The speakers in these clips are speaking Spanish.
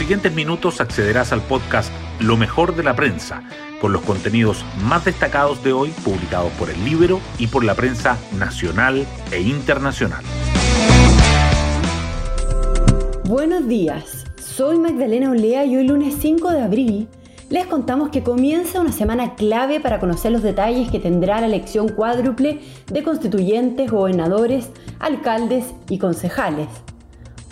siguientes minutos accederás al podcast Lo mejor de la prensa, con los contenidos más destacados de hoy publicados por el Libro y por la prensa nacional e internacional. Buenos días, soy Magdalena Olea y hoy lunes 5 de abril les contamos que comienza una semana clave para conocer los detalles que tendrá la elección cuádruple de constituyentes, gobernadores, alcaldes y concejales.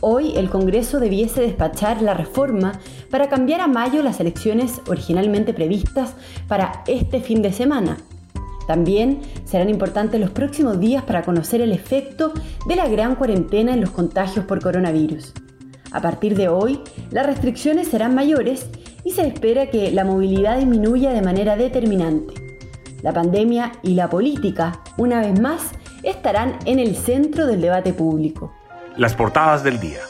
Hoy el Congreso debiese despachar la reforma para cambiar a mayo las elecciones originalmente previstas para este fin de semana. También serán importantes los próximos días para conocer el efecto de la gran cuarentena en los contagios por coronavirus. A partir de hoy, las restricciones serán mayores y se espera que la movilidad disminuya de manera determinante. La pandemia y la política, una vez más, estarán en el centro del debate público. Las portadas del día.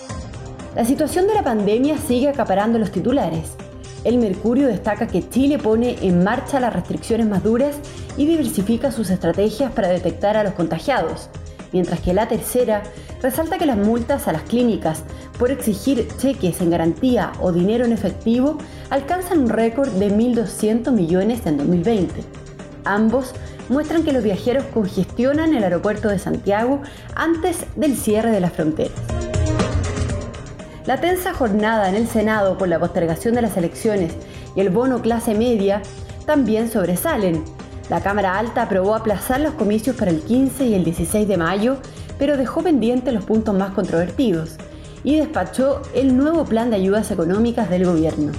La situación de la pandemia sigue acaparando los titulares. El Mercurio destaca que Chile pone en marcha las restricciones más duras y diversifica sus estrategias para detectar a los contagiados, mientras que la tercera resalta que las multas a las clínicas por exigir cheques en garantía o dinero en efectivo alcanzan un récord de 1.200 millones en 2020. Ambos muestran que los viajeros congestionan el aeropuerto de Santiago antes del cierre de las fronteras. La tensa jornada en el Senado por la postergación de las elecciones y el bono clase media también sobresalen. La Cámara Alta aprobó aplazar los comicios para el 15 y el 16 de mayo, pero dejó pendientes los puntos más controvertidos y despachó el nuevo plan de ayudas económicas del gobierno.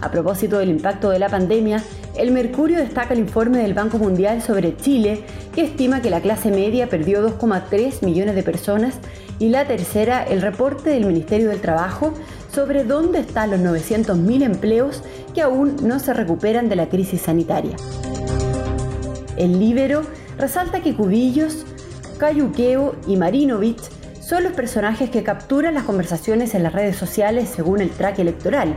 A propósito del impacto de la pandemia, el Mercurio destaca el informe del Banco Mundial sobre Chile, que estima que la clase media perdió 2,3 millones de personas, y la tercera, el reporte del Ministerio del Trabajo sobre dónde están los 900.000 empleos que aún no se recuperan de la crisis sanitaria. El Libero resalta que Cubillos, Cayuqueo y Marinovich son los personajes que capturan las conversaciones en las redes sociales según el track electoral.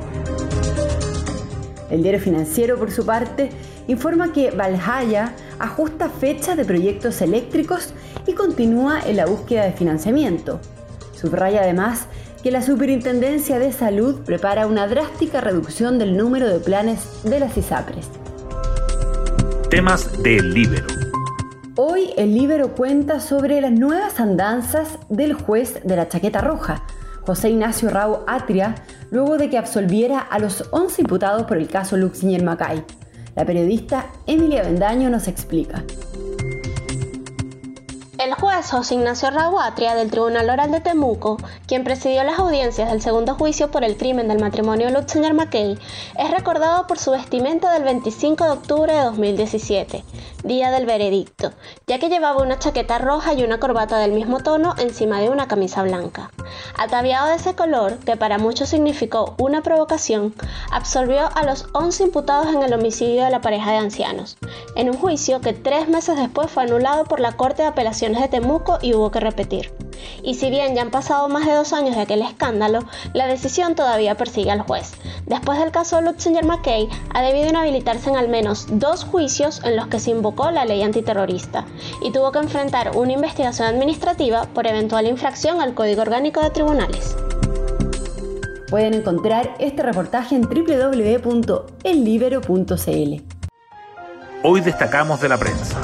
El diario financiero, por su parte, informa que Valhalla ajusta fechas de proyectos eléctricos y continúa en la búsqueda de financiamiento. Subraya además que la Superintendencia de Salud prepara una drástica reducción del número de planes de las ISAPRES. Temas del Libero. Hoy el Libero cuenta sobre las nuevas andanzas del juez de la chaqueta roja, José Ignacio Rao Atria, luego de que absolviera a los 11 imputados por el caso Luxinger Macay. La periodista Emilia Bendaño nos explica. El juez José Ignacio Raguatria del Tribunal Oral de Temuco, quien presidió las audiencias del segundo juicio por el crimen del matrimonio Lutzinger McKay, es recordado por su vestimenta del 25 de octubre de 2017, día del veredicto, ya que llevaba una chaqueta roja y una corbata del mismo tono encima de una camisa blanca. Ataviado de ese color, que para muchos significó una provocación, absolvió a los 11 imputados en el homicidio de la pareja de ancianos, en un juicio que tres meses después fue anulado por la Corte de Apelación de Temuco y hubo que repetir. Y si bien ya han pasado más de dos años de aquel escándalo, la decisión todavía persigue al juez. Después del caso Lutzinger McKay, ha debido inhabilitarse en al menos dos juicios en los que se invocó la ley antiterrorista y tuvo que enfrentar una investigación administrativa por eventual infracción al Código Orgánico de Tribunales. Pueden encontrar este reportaje en www.ellibero.cl. Hoy destacamos de la prensa.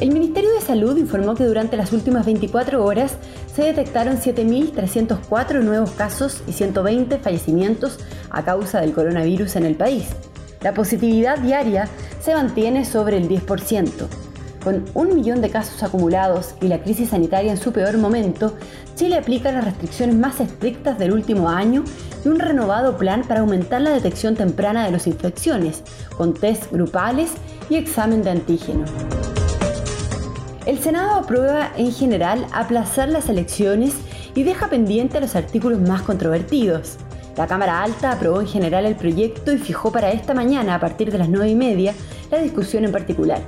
El Ministerio de Salud informó que durante las últimas 24 horas se detectaron 7.304 nuevos casos y 120 fallecimientos a causa del coronavirus en el país. La positividad diaria se mantiene sobre el 10%. Con un millón de casos acumulados y la crisis sanitaria en su peor momento, Chile aplica las restricciones más estrictas del último año y un renovado plan para aumentar la detección temprana de las infecciones, con test grupales y examen de antígeno. El Senado aprueba en general aplazar las elecciones y deja pendiente los artículos más controvertidos. La Cámara Alta aprobó en general el proyecto y fijó para esta mañana, a partir de las 9 y media, la discusión en particular.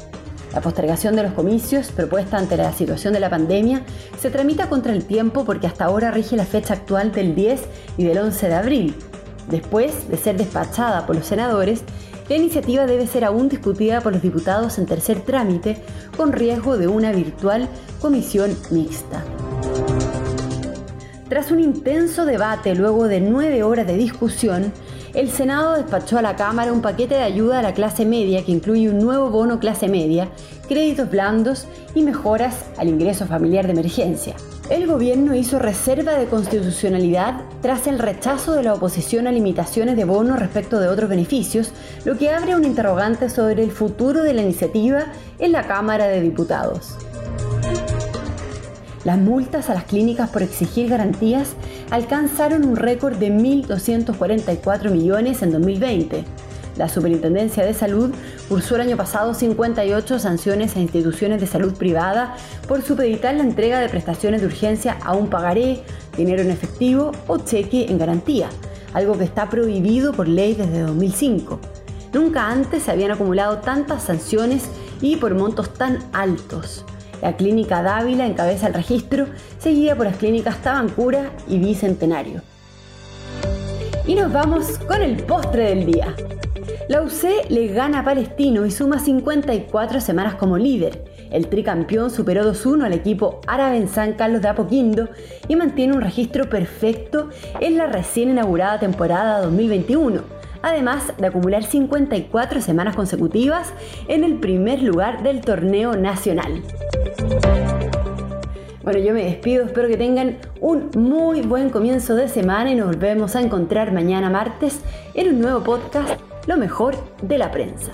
La postergación de los comicios, propuesta ante la situación de la pandemia, se tramita contra el tiempo porque hasta ahora rige la fecha actual del 10 y del 11 de abril. Después de ser despachada por los senadores, la iniciativa debe ser aún discutida por los diputados en tercer trámite con riesgo de una virtual comisión mixta. Tras un intenso debate luego de nueve horas de discusión, el Senado despachó a la Cámara un paquete de ayuda a la clase media que incluye un nuevo bono clase media, créditos blandos y mejoras al ingreso familiar de emergencia. El gobierno hizo reserva de constitucionalidad tras el rechazo de la oposición a limitaciones de bono respecto de otros beneficios, lo que abre un interrogante sobre el futuro de la iniciativa en la Cámara de Diputados. Las multas a las clínicas por exigir garantías alcanzaron un récord de 1.244 millones en 2020. La Superintendencia de Salud cursó el año pasado 58 sanciones a instituciones de salud privada por supeditar la entrega de prestaciones de urgencia a un pagaré, dinero en efectivo o cheque en garantía, algo que está prohibido por ley desde 2005. Nunca antes se habían acumulado tantas sanciones y por montos tan altos. La clínica Dávila encabeza el registro, seguida por las clínicas Tabancura y Bicentenario. Y nos vamos con el postre del día. La UC le gana a Palestino y suma 54 semanas como líder. El tricampeón superó 2-1 al equipo árabe en San Carlos de Apoquindo y mantiene un registro perfecto en la recién inaugurada temporada 2021, además de acumular 54 semanas consecutivas en el primer lugar del torneo nacional. Bueno, yo me despido, espero que tengan un muy buen comienzo de semana y nos volvemos a encontrar mañana martes en un nuevo podcast, Lo mejor de la prensa.